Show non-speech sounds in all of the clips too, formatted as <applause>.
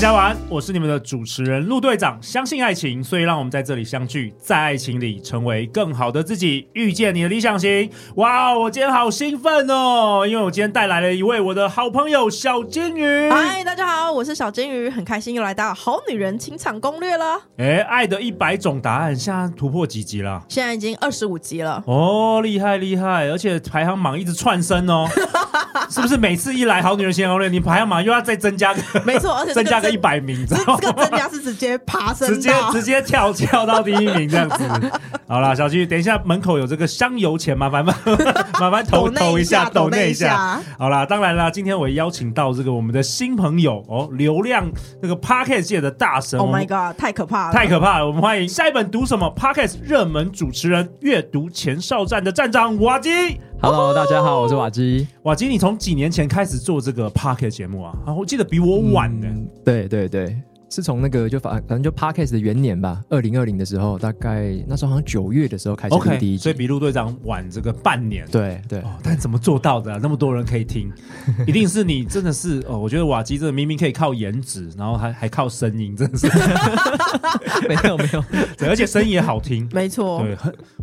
家晚安，我是你们的主持人陆队长。相信爱情，所以让我们在这里相聚，在爱情里成为更好的自己，遇见你的理想型。哇，我今天好兴奋哦，因为我今天带来了一位我的好朋友小金鱼。嗨，<laughs> 大家好，我是小金鱼，很开心又来到《好女人情场攻略》了。哎，爱的一百种答案，现在突破几集了？现在已经二十五集了。哦，厉害厉害，而且排行榜一直窜升哦。<laughs> <laughs> 是不是每次一来《好女人情场攻略》，你排行榜又要再增加个？<laughs> 没错，而且、这个、增加个一百名，这个增加是直接爬升，直接直接跳跳到第一名这样子。<laughs> 好了，小菊，等一下门口有这个香油钱，麻烦麻烦投投一下，抖那一下。好了，当然了，今天我邀请到这个我们的新朋友哦，流量那个 Podcast 界的大神。Oh my god，太可怕了，太可怕了！我们欢迎下一本读什么 Podcast 热门主持人，阅读前哨站的站长瓦基。Hello，大家好，我是瓦基。瓦基，你从几年前开始做这个 Pocket 节目啊？啊，我记得比我晚呢。嗯、对对对。是从那个就反反正就 Podcast 的元年吧，二零二零的时候，大概那时候好像九月的时候开始录第一集，所以比陆队长晚这个半年。对对、哦，但怎么做到的、啊？那么多人可以听，<laughs> 一定是你真的是哦。我觉得瓦基这个明明可以靠颜值，然后还还靠声音，真的是没有 <laughs> 没有，<laughs> 对，而且声音也好听，没错。对，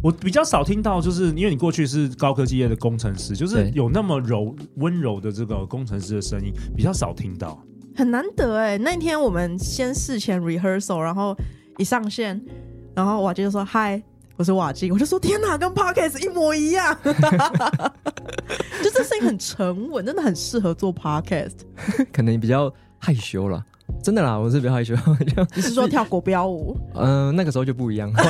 我比较少听到，就是因为你过去是高科技业的工程师，就是有那么柔温柔的这个工程师的声音，比较少听到。很难得哎，那天我们先事前 rehearsal，然后一上线，然后瓦基就说：“嗨，我是瓦基。”我就说：“天哪，跟 podcast 一模一样。<laughs> ”就这声音很沉稳，真的很适合做 podcast。<laughs> 可能你比较害羞了。真的啦，我是比较害羞。<laughs> 你是说跳国标舞？嗯、呃，那个时候就不一样。<laughs> <laughs>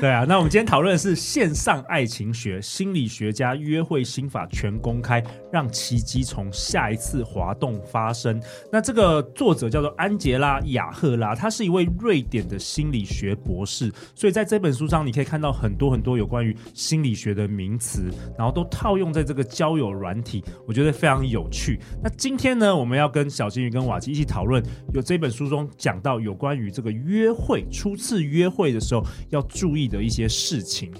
对啊，那我们今天讨论的是线上爱情学，心理学家约会心法全公开，让奇迹从下一次滑动发生。那这个作者叫做安杰拉·雅赫拉，他是一位瑞典的心理学博士。所以在这本书上，你可以看到很多很多有关于心理学的名词，然后都套用在这个交友软体，我觉得非常有趣。那今天呢，我们要跟跟小金鱼跟瓦基一起讨论，有这本书中讲到有关于这个约会初次约会的时候要注意的一些事情。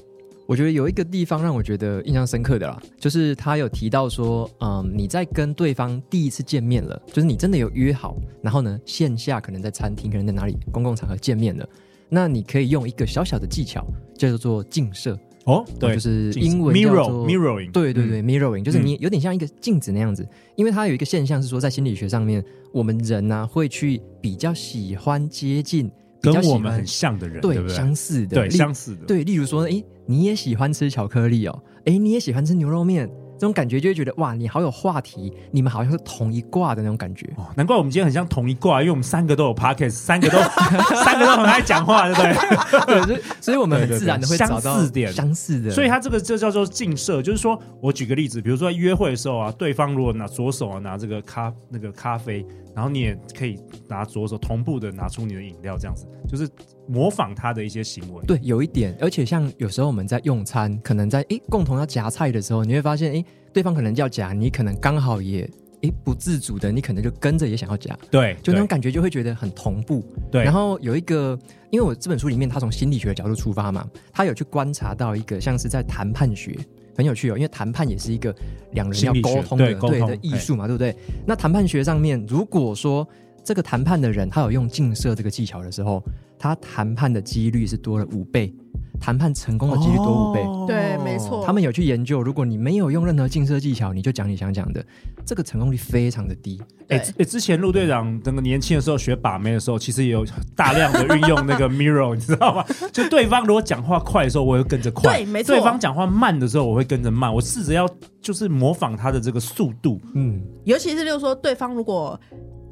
我觉得有一个地方让我觉得印象深刻的啦，就是他有提到说，嗯，你在跟对方第一次见面了，就是你真的有约好，然后呢，线下可能在餐厅，可能在哪里公共场合见面了，那你可以用一个小小的技巧，叫做近摄。哦，对，就是英文叫做 mirror，mirroring，对对对，mirroring，就是你有点像一个镜子那样子，嗯，因为它有一个现象是说，在心理学上面，我们人呢，啊，会去比较喜欢接近跟我们很像的人，对，对对？相似的，对，相似的，对，例如说，哎，你也喜欢吃巧克力哦，哎，你也喜欢吃牛肉面。这种感觉就会觉得哇，你好有话题，你们好像是同一挂的那种感觉。哦，难怪我们今天很像同一挂，因为我们三个都有 podcast，三个都 <laughs> 三个都很爱讲话，对不对？<laughs> 对，所以我们很自然的会找到相似点，相似的。所以它这个就叫做近射，就是说我举个例子，比如说在约会的时候啊，对方如果拿左手啊拿这个咖那个咖啡，然后你也可以拿左手同步的拿出你的饮料，这样子就是。模仿他的一些行为，对，有一点，而且像有时候我们在用餐，可能在诶共同要夹菜的时候，你会发现诶对方可能要夹，你可能刚好也诶不自主的，你可能就跟着也想要夹，对，就那种感觉就会觉得很同步，对。然后有一个，因为我这本书里面他从心理学的角度出发嘛，他有去观察到一个像是在谈判学很有趣哦，因为谈判也是一个两人要沟通的对，对的艺术嘛，对不对？那谈判学上面，如果说这个谈判的人他有用镜射这个技巧的时候。他谈判的几率是多了五倍，谈判成功的几率多五倍。哦、对，没错。他们有去研究，如果你没有用任何镜射技巧，你就讲你想讲的，这个成功率非常的低。哎、欸欸，之前陆队长那个年轻的时候学把妹的时候，其实也有大量的运用那个 <laughs> mirror，你知道吗？就对方如果讲话快的时候，我会跟着快；对，没错。对方讲话慢的时候，我会跟着慢。我试着要就是模仿他的这个速度。嗯，尤其是就是说，对方如果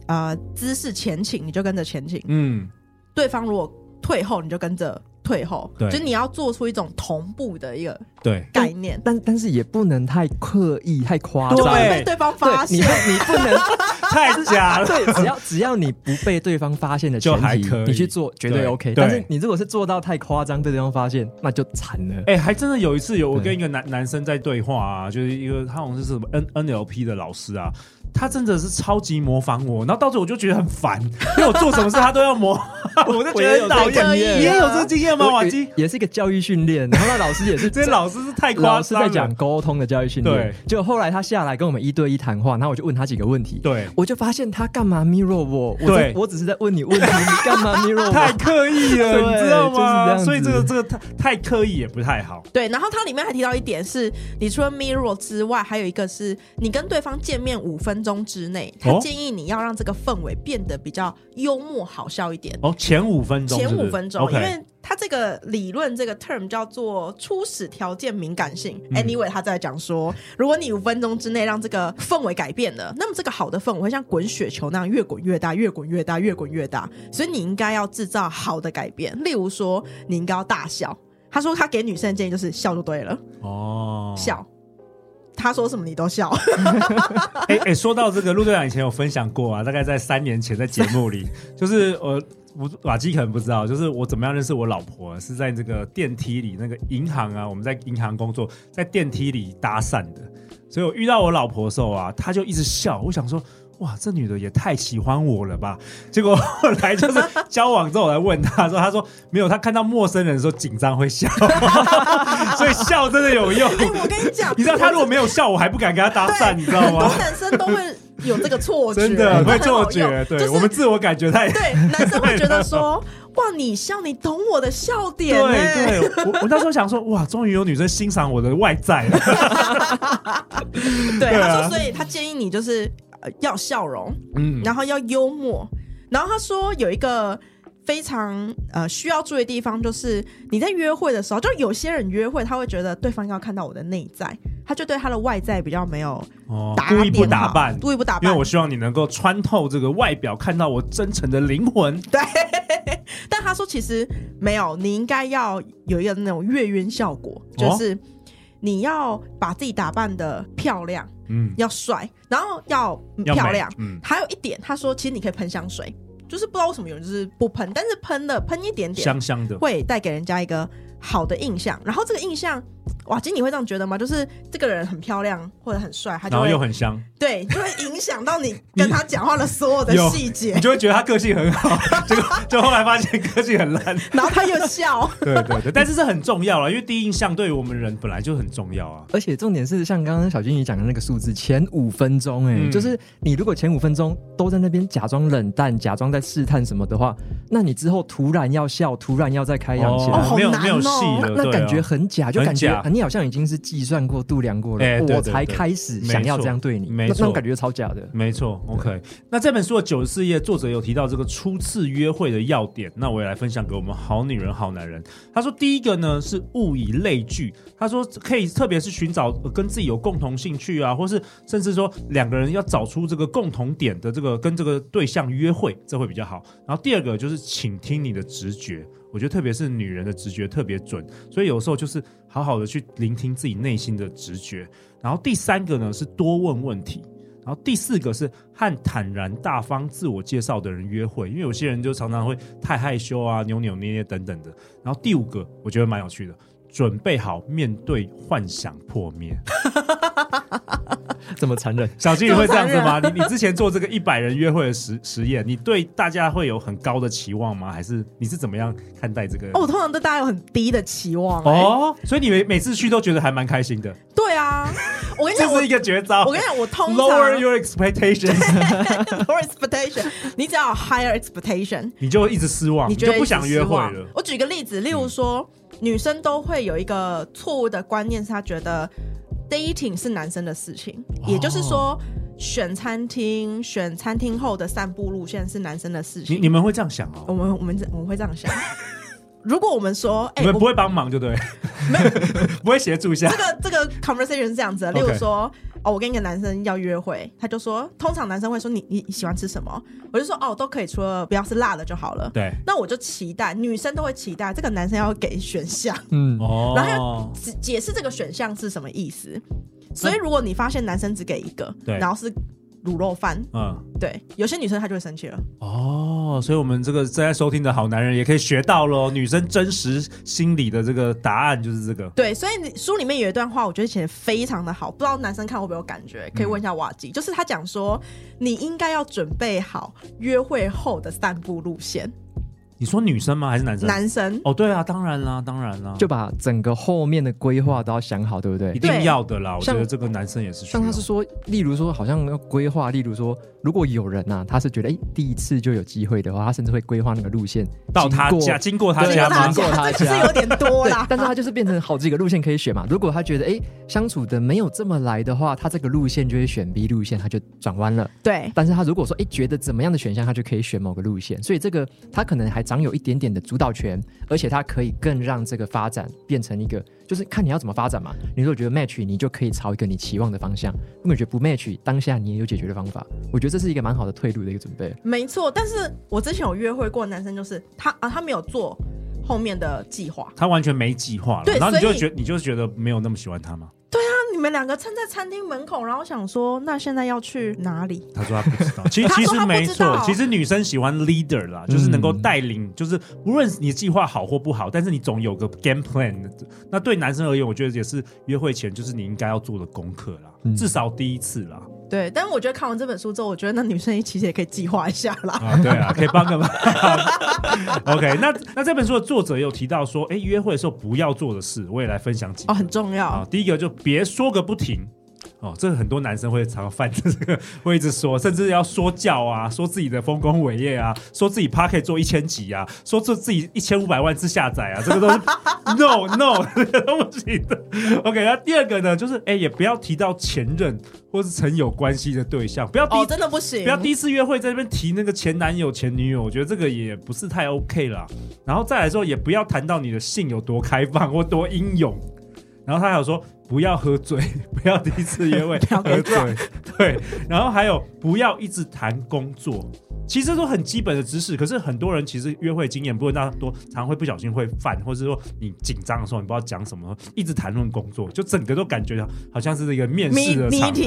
呃姿势前倾，你就跟着前倾。嗯。对方如果退后，你就跟着退后，对，就你要做出一种同步的一个对概念，但但是也不能太刻意、太夸张，对，被对方发现。你你不能 <laughs> 太假了。对，只要只要你不被对方发现的前提，你去做绝对 OK。但是你如果是做到太夸张，被对方发现，那就惨了。哎，还真的有一次有我跟一个男男生在对话啊，就是一个他好像是什么 N NLP 的老师啊。他真的是超级模仿我，然后到最后我就觉得很烦，因为我做什么事他都要模，<laughs> 我就觉得很讨厌。你也有这个经验吗？瓦基也是一个教育训练，<laughs> 然后那老师也是，<laughs> 这些老师是太夸张，老师在讲沟通的教育训练。对，就后来他下来跟我们一对一谈话，然后我就问他几个问题，对，我就发现他干嘛 mirror 我？对，我只是在问你问题，你干嘛 mirror 我？太刻意了，你知道吗？所以这个这个太太刻意也不太好。对，然后他里面还提到一点是，你除了 mirror 之外，还有一个是你跟对方见面五分钟之内。他建议你要让这个氛围变得比较幽默好笑一点哦，前五分钟，前五分钟，因为他这个理论这个 term 叫做初始条件敏感性。Anyway，他在讲说，如果你五分钟之内让这个氛围改变了，那么这个好的氛围会像滚雪球那样越滚越大，越滚越大，越滚越大。所以你应该要制造好的改变，例如说你应该要大笑。他说他给女生的建议就是笑就对了哦，笑。他说什么你都笑。<laughs> 哎哎，说到这个，陆队长以前有分享过啊，大概在三年前在节目里，<laughs> 就是我我瓦基可能不知道，就是我怎么样认识我老婆，是在这个电梯里，那个银行啊，我们在银行工作，在电梯里搭讪的，所以我遇到我老婆的时候啊，她就一直笑，我想说。哇，这女的也太喜欢我了吧！结果后来就是交往之后，我来问她说：“她说没有，她看到陌生人的时候紧张会笑，<laughs> 所以笑真的有用。”哎，我跟你讲，你知道他如果没有笑，我还不敢跟他搭讪，你知道吗？很多男生都会有这个错觉，真的会错觉。对，我们自我感觉太对，男生会觉得说：“哇，你笑，你懂我的笑点。”对对，我我那时候想说：“哇，终于有女生欣赏我的外在了。<laughs> ”对，他说，所以他建议你就是。要笑容，嗯，然后要幽默，然后他说有一个非常呃需要注意的地方，就是你在约会的时候，就有些人约会他会觉得对方要看到我的内在，他就对他的外在比较没有哦，故意不打扮，故意不打扮，因为我希望你能够穿透这个外表，看到我真诚的灵魂。<laughs> 对，但他说其实没有，你应该要有一个那种月晕效果，就是你要把自己打扮的漂亮。嗯，要帅，然后要漂亮。嗯，还有一点，他说其实你可以喷香水，就是不知道为什么有人就是不喷，但是喷的喷一点点，香香的，会带给人家一个好的印象。然后这个印象。哇，其实你会这样觉得吗？就是这个人很漂亮或者很帅，他就会，然后又很香，对，就会影响到你跟他讲话的所有的细节，你就会觉得他个性很好，<laughs> 结果就后来发现个性很烂，然后他又笑，对对对，但是这很重要了，因为第一印象对于我们人本来就很重要啊，而且重点是像刚刚小金鱼讲的那个数字，前五分钟，哎，就是你如果前五分钟都在那边假装冷淡，假装在试探什么的话，那你之后突然要笑，突然要再开扬起来，哦，没有没有戏了，那感觉很假，就感觉你好像已经是。计算过、度量过了，欸、我才开始想要这样对你，没错，那种感觉超假的。没错，OK。那这本书的九十四页，作者有提到这个初次约会的要点，那我也来分享给我们好女人、好男人。他说，第一个呢是物以类聚，他说可以特别是寻找跟自己有共同兴趣啊，或是甚至说两个人要找出这个共同点的这个跟这个对象约会，这会比较好。然后第二个就是倾听你的直觉。我觉得特别是女人的直觉特别准，所以有时候就是好好的去聆听自己内心的直觉。然后第三个呢是多问问题，然后第四个是和坦然大方自我介绍的人约会，因为有些人就常常会太害羞啊、扭扭捏捏等等的。然后第五个我觉得蛮有趣的，准备好面对幻想破灭。<laughs> <laughs> 这么残忍，小金鱼会这样子吗？你你之前做这个一百人约会的实实验，你对大家会有很高的期望吗？还是你是怎么样看待这个？哦，我通常对大家有很低的期望、欸、哦，所以你每每次去都觉得还蛮开心的。对啊，我跟你讲，这是一个绝招。我跟你讲，我通常 lower your expectations，lower <laughs> expectation，<laughs> 你只要有 higher expectation，你就一直失望，你就不想约会了。我举个例子，例如说，嗯、女生都会有一个错误的观念，是她觉得。Dating 是男生的事情，也就是说，选餐厅、选餐厅后的散步路线是男生的事情。你你们会这样想哦？我们我们我们会这样想。<laughs> 如果我们说，哎，我们不会帮忙，就对，没有，<laughs> 不会协助一下。这个这个 conversation 是这样子的，例如说。哦，我跟一个男生要约会，他就说，通常男生会说你你喜欢吃什么？我就说哦，都可以，除了不要是辣的就好了。对，那我就期待女生都会期待这个男生要给选项，嗯哦，<laughs> 然后要解释这个选项是什么意思。所以如果你发现男生只给一个，对，然后是卤肉饭。嗯，对，有些女生她就会生气了。哦，所以我们这个正在收听的好男人也可以学到喽，女生真实心理的这个答案就是这个。对，所以你书里面有一段话，我觉得写得非常的好，不知道男生看会不会有感觉？可以问一下瓦吉，嗯、就是他讲说，你应该要准备好约会后的散步路线。你说女生吗？还是男生？男生哦，对啊，当然啦，当然啦，就把整个后面的规划都要想好，对不对？一定要的啦。我觉得这个男生也是。像他是说，例如说，好像要规划，例如说，如果有人呐、啊，他是觉得哎，第一次就有机会的话，他甚至会规划那个路线到他家，经过他家，经过他家，其实有点多啦。但是他就是变成好几个路线可以选嘛。如果他觉得哎，相处的没有这么来的话，他这个路线就会选 B 路线，他就转弯了。对。但是他如果说哎，觉得怎么样的选项，他就可以选某个路线。所以这个他可能还掌有一点点的。主导权，而且他可以更让这个发展变成一个，就是看你要怎么发展嘛。你如果觉得 match，你就可以朝一个你期望的方向；如果你觉得不 match，当下你也有解决的方法。我觉得这是一个蛮好的退路的一个准备。没错，但是我之前有约会过男生，就是他啊，他没有做后面的计划，他完全没计划了。对，然后你就觉你就是觉得没有那么喜欢他吗？两个站在餐厅门口，然后想说，那现在要去哪里？他说他不知道。<laughs> 其实其实没错，其实女生喜欢 leader 啦，就是能够带领，就是无论你计划好或不好，但是你总有个 game plan。那对男生而言，我觉得也是约会前就是你应该要做的功课啦，至少第一次啦。对，但是我觉得看完这本书之后，我觉得那女生其实也可以计划一下啦。啊，对啊，可以帮个忙。<laughs> OK，那那这本书的作者有提到说，哎，约会的时候不要做的事，我也来分享几个。哦，很重要。啊，第一个就别说个不停。哦，这个很多男生会常犯的，这个 <laughs> 会一直说，甚至要说教啊，说自己的丰功伟业啊，说自己 Podcast 可以做一千集啊，说这自己一千五百万次下载啊，这个都是 <laughs> no no 这个都不行的。OK，那第二个呢，就是哎，也不要提到前任或是曾有关系的对象，不要第、哦、真的不行，不要第一次约会在那边提那个前男友前女友，我觉得这个也不是太 OK 啦。然后再来说，也不要谈到你的性有多开放或多英勇。然后他还有说，不要喝醉，<laughs> 不要第一次约会 <laughs> 喝醉，对。然后还有不要一直谈工作，其实都很基本的知识。可是很多人其实约会经验不会那么多，常常会不小心会犯，或者说你紧张的时候你不知道讲什么，一直谈论工作，就整个都感觉好像是一个面试的场合。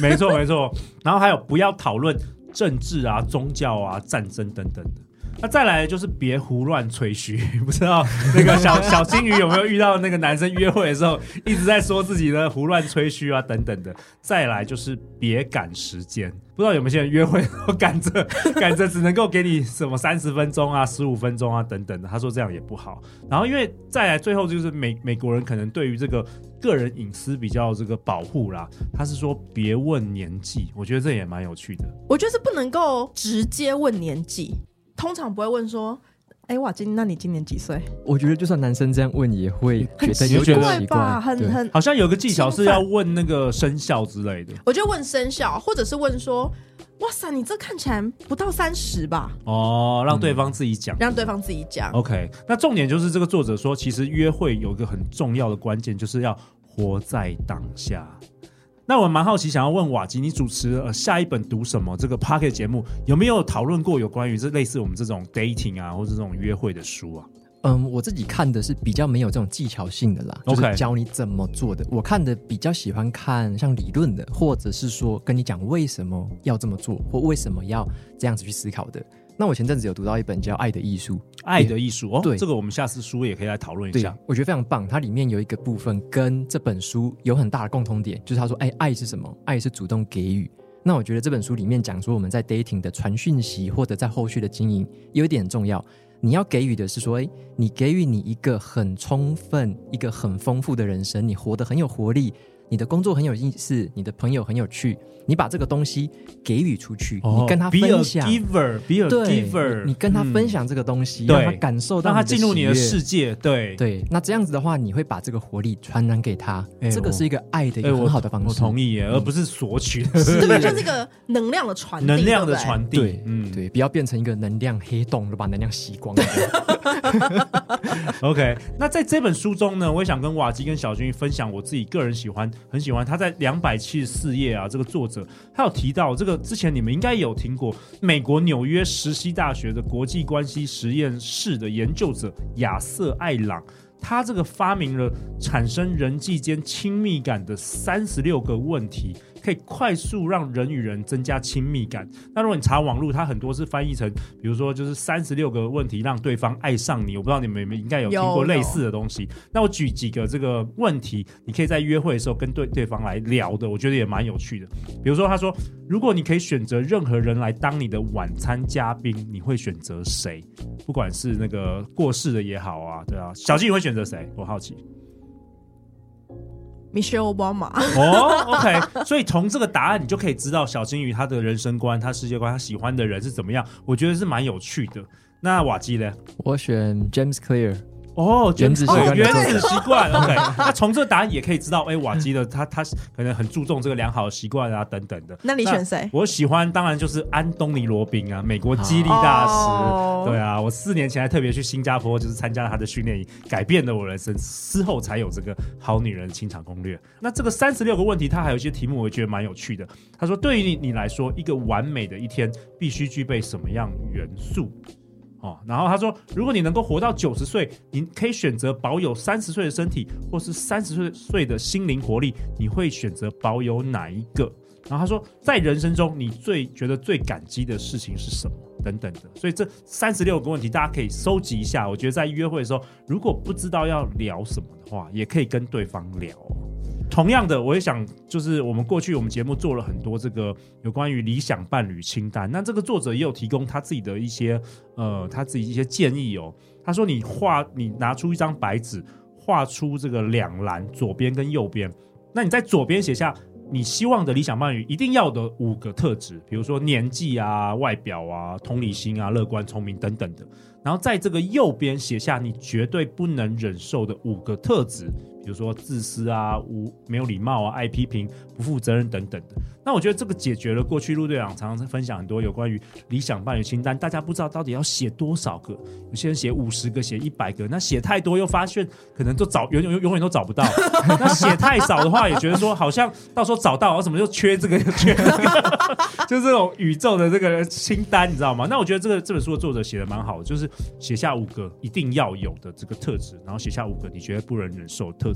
没错没错。然后还有不要讨论政治啊、宗教啊、战争等等的。那再来就是别胡乱吹嘘，<laughs> 不知道那个小小金鱼有没有遇到那个男生约会的时候一直在说自己的胡乱吹嘘啊等等的。再来就是别赶时间，不知道有没有些人约会都赶着 <laughs> 赶着只能够给你什么三十分钟啊、十五分钟啊等等的，他说这样也不好。然后因为再来最后就是美美国人可能对于这个个人隐私比较这个保护啦，他是说别问年纪，我觉得这也蛮有趣的。我觉得是不能够直接问年纪。通常不会问说，哎，哇金，那你今年几岁？我觉得就算男生这样问，也会觉得有点奇怪，很很好像有个技巧是要问那个生肖之类的。我就问生肖，或者是问说，哇塞，你这看起来不到三十吧？哦，让对方自己讲，让对方自己讲。OK，那重点就是这个作者说，其实约会有一个很重要的关键，就是要活在当下。那我蛮好奇，想要问瓦吉，你主持呃下一本读什么这个 Podcast 节目，有没有讨论过有关于这类似我们这种 dating 啊，或者这种约会的书啊？嗯，我自己看的是比较没有这种技巧性的啦，就是教你怎么做的。我看的比较喜欢看像理论的，或者是说跟你讲为什么要这么做，或为什么要这样子去思考的。那我前阵子有读到一本叫《爱的艺术》，爱的艺术哦，对，这个我们下次书也可以来讨论一下。我觉得非常棒，它里面有一个部分跟这本书有很大的共通点，就是他说，哎，爱是什么？爱是主动给予。那我觉得这本书里面讲说，我们在 dating 的传讯息或者在后续的经营，有一点很重要，你要给予的是说，哎，你给予你一个很充分、一个很丰富的人生，你活得很有活力。你的工作很有意思，你的朋友很有趣，你把这个东西给予出去，哦、你跟他分享 be a giver，be a giver，你跟他分享这个东西，嗯、让他感受到，让他进入你的世界，对对。那这样子的话，你会把这个活力传染给他，欸、这个是一个爱的一个很好的方式。我，我同意而不是索取的，对吧？<laughs> 就是一个能量的传递，能量的传递，对，嗯，对，不要变成一个能量黑洞，就把能量吸光。<laughs> OK，那在这本书中呢，我也想跟瓦基跟小军分享我自己个人喜欢，很喜欢他在两百七十四页啊，这个作者他有提到这个之前你们应该有听过，美国纽约石溪大学的国际关系实验室的研究者亚瑟艾朗，他这个发明了产生人际间亲密感的三十六个问题。可以快速让人与人增加亲密感。那如果你查网络，它很多是翻译成，比如说就是三十六个问题让对方爱上你。我不知道你们有没有应该有听过类似的东西。那我举几个这个问题，你可以在约会的时候跟对对方来聊的，我觉得也蛮有趣的。比如说，他说，如果你可以选择任何人来当你的晚餐嘉宾，你会选择谁？不管是那个过世的也好啊，对啊，小季你会选择谁？我好奇。Michelle Obama 哦，OK，所以从这个答案你就可以知道小金鱼他的人生观、他世界观、他喜欢的人是怎么样。我觉得是蛮有趣的。那瓦基呢？我选 James Clear。哦，原子习惯，原子习惯，OK。<laughs> 那从这个答案也可以知道，哎、欸，瓦基的他他可能很注重这个良好的习惯啊，等等的。那你选谁？我喜欢当然就是安东尼罗宾啊，美国激励大师。哦、对啊，我四年前还特别去新加坡，就是参加了他的训练营，改变了我人生。之后才有这个好女人清场攻略。那这个三十六个问题，他还有一些题目，我觉得蛮有趣的。他说，对于你你来说，一个完美的一天必须具备什么样元素？哦，然后他说，如果你能够活到九十岁，你可以选择保有三十岁的身体，或是三十岁岁的心灵活力，你会选择保有哪一个？然后他说，在人生中，你最觉得最感激的事情是什么？等等的。所以这三十六个问题，大家可以收集一下。我觉得在约会的时候，如果不知道要聊什么的话，也可以跟对方聊。同样的，我也想，就是我们过去我们节目做了很多这个有关于理想伴侣清单。那这个作者也有提供他自己的一些呃，他自己一些建议哦。他说：“你画，你拿出一张白纸，画出这个两栏，左边跟右边。那你在左边写下你希望的理想伴侣一定要的五个特质，比如说年纪啊、外表啊、同理心啊、乐观、聪明等等的。然后在这个右边写下你绝对不能忍受的五个特质。”比如说自私啊、无没有礼貌啊、爱批评、不负责任等等的。那我觉得这个解决了过去陆队长常常分享很多有关于理想伴侣清单，大家不知道到底要写多少个，有些人写五十个、写一百个，那写太多又发现可能都找永永永远都找不到。<laughs> 那写太少的话，也觉得说好像到时候找到，我怎么又缺这个缺那个，<laughs> 就这种宇宙的这个清单，你知道吗？那我觉得这个这本书的作者写的蛮好的，就是写下五个一定要有的这个特质，然后写下五个你觉得不能忍受的特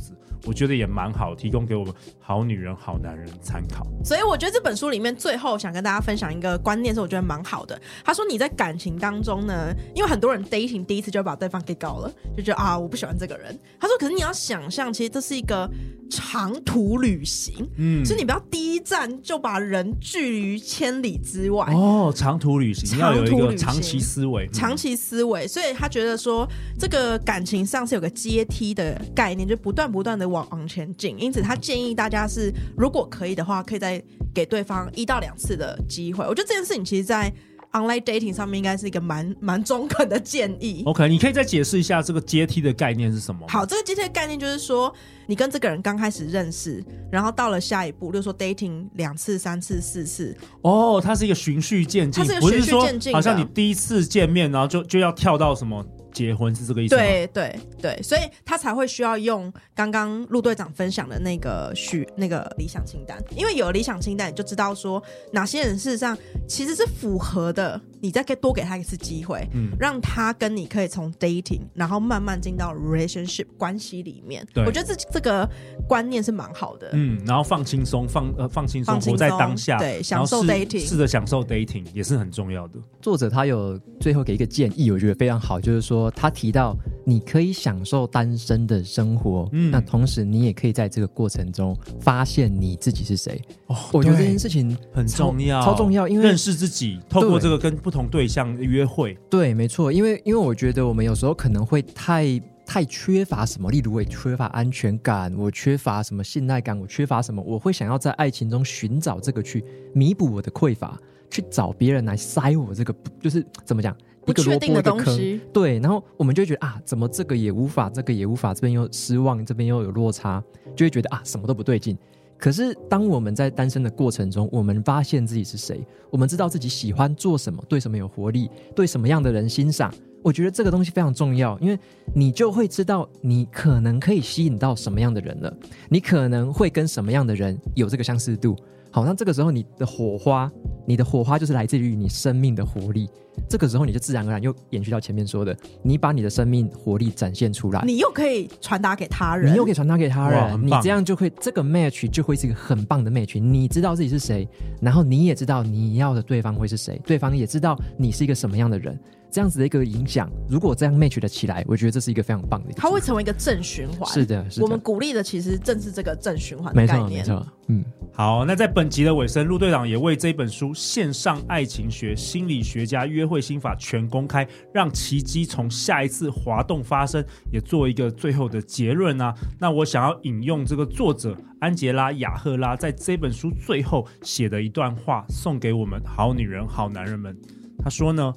我觉得也蛮好，提供给我们好女人、好男人参考。所以我觉得这本书里面最后想跟大家分享一个观念是，我觉得蛮好的。他说你在感情当中呢，因为很多人 dating 第一次就把对方给搞了，就觉得啊我不喜欢这个人。他说，可是你要想象，其实这是一个长途旅行，嗯，所以你不要第一站就把人拒于千里之外。哦，长途旅行，长途旅行要有一个长期思维，嗯、长期思维。所以他觉得说，这个感情上是有个阶梯的概念，就不断。不断的往往前进，因此他建议大家是，如果可以的话，可以再给对方一到两次的机会。我觉得这件事情其实，在 online dating 上面应该是一个蛮蛮中肯的建议。OK，你可以再解释一下这个阶梯的概念是什么？好，这个阶梯的概念就是说，你跟这个人刚开始认识，然后到了下一步，比如说 dating 两次、三次、四次。哦，它是一个循序渐进，它是一个循序渐进，好像你第一次见面，然后就就要跳到什么？结婚是这个意思？对对对，所以他才会需要用刚刚陆队长分享的那个许那个理想清单，因为有了理想清单，你就知道说哪些人事实上其实是符合的，你再给多给他一次机会，嗯，让他跟你可以从 dating，然后慢慢进到 relationship 关系里面。对，我觉得这这个观念是蛮好的，嗯，然后放轻松，放呃放轻松，活在当下，对，享受 dating，试着享受 dating 也是很重要的。作者他有最后给一个建议，我觉得非常好，就是说。他提到，你可以享受单身的生活，嗯，那同时你也可以在这个过程中发现你自己是谁。哦，我觉得这件事情很重要，超重要，因为认识自己，透过这个跟不同对象约会，对，没错，因为因为我觉得我们有时候可能会太太缺乏什么，例如我缺乏安全感，我缺乏什么信赖感，我缺乏什么，我会想要在爱情中寻找这个去弥补我的匮乏，去找别人来塞我这个，就是怎么讲？不确定的东西，对，然后我们就会觉得啊，怎么这个也无法，这个也无法，这边又失望，这边又有落差，就会觉得啊，什么都不对劲。可是当我们在单身的过程中，我们发现自己是谁，我们知道自己喜欢做什么，对什么有活力，对什么样的人欣赏，我觉得这个东西非常重要，因为你就会知道你可能可以吸引到什么样的人了，你可能会跟什么样的人有这个相似度。好，那这个时候你的火花，你的火花就是来自于你生命的活力。这个时候你就自然而然又延续到前面说的，你把你的生命活力展现出来，你又可以传达给他人，你又可以传达给他人，你这样就会这个 match 就会是一个很棒的 match。你知道自己是谁，然后你也知道你要的对方会是谁，对方也知道你是一个什么样的人。这样子的一个影响，如果这样 match 的起来，我觉得这是一个非常棒的。它会成为一个正循环。是的，是的。我们鼓励的其实正是这个正循环的概念。没错，没错。嗯，好，那在本集的尾声，陆队长也为这本书《线上爱情学：心理学家约会心法全公开》，让奇迹从下一次滑动发生，也做一个最后的结论啊。那我想要引用这个作者安杰拉·雅赫拉在这本书最后写的一段话，送给我们好女人、好男人们。他说呢，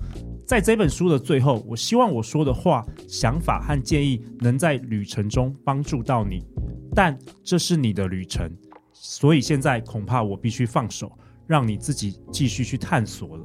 在这本书的最后，我希望我说的话、想法和建议能在旅程中帮助到你，但这是你的旅程，所以现在恐怕我必须放手，让你自己继续去探索了。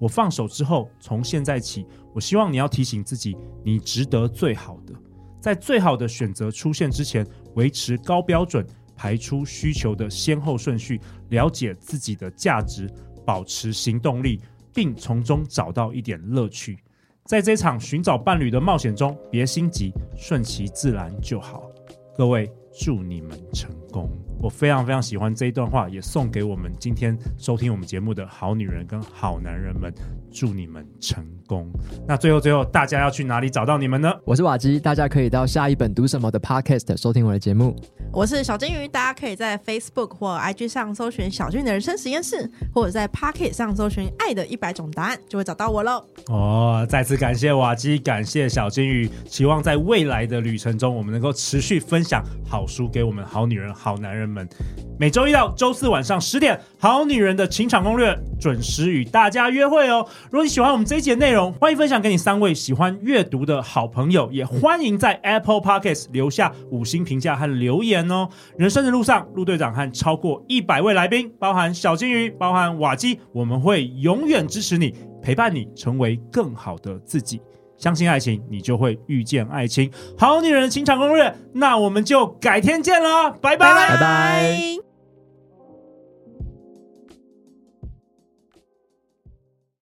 我放手之后，从现在起，我希望你要提醒自己，你值得最好的，在最好的选择出现之前，维持高标准，排出需求的先后顺序，了解自己的价值，保持行动力。并从中找到一点乐趣，在这场寻找伴侣的冒险中，别心急，顺其自然就好。各位，祝你们成功！我非常非常喜欢这一段话，也送给我们今天收听我们节目的好女人跟好男人们，祝你们成功。那最后最后，大家要去哪里找到你们呢？我是瓦基，大家可以到下一本读什么的 Podcast 收听我的节目。我是小金鱼，大家可以在 Facebook 或 IG 上搜寻“小金的人生实验室”，或者在 Pocket 上搜寻“爱的一百种答案”，就会找到我喽。哦，再次感谢瓦基，感谢小金鱼，期望在未来的旅程中，我们能够持续分享好书给我们好女人、好男人。们每周一到周四晚上十点，《好女人的情场攻略》准时与大家约会哦。如果你喜欢我们这一集的内容，欢迎分享给你三位喜欢阅读的好朋友，也欢迎在 Apple Podcast 留下五星评价和留言哦。人生的路上，陆队长和超过一百位来宾，包含小金鱼，包含瓦基，我们会永远支持你，陪伴你成为更好的自己。相信爱情，你就会遇见爱情。好女人的情场攻略，那我们就改天见了，拜拜，拜拜。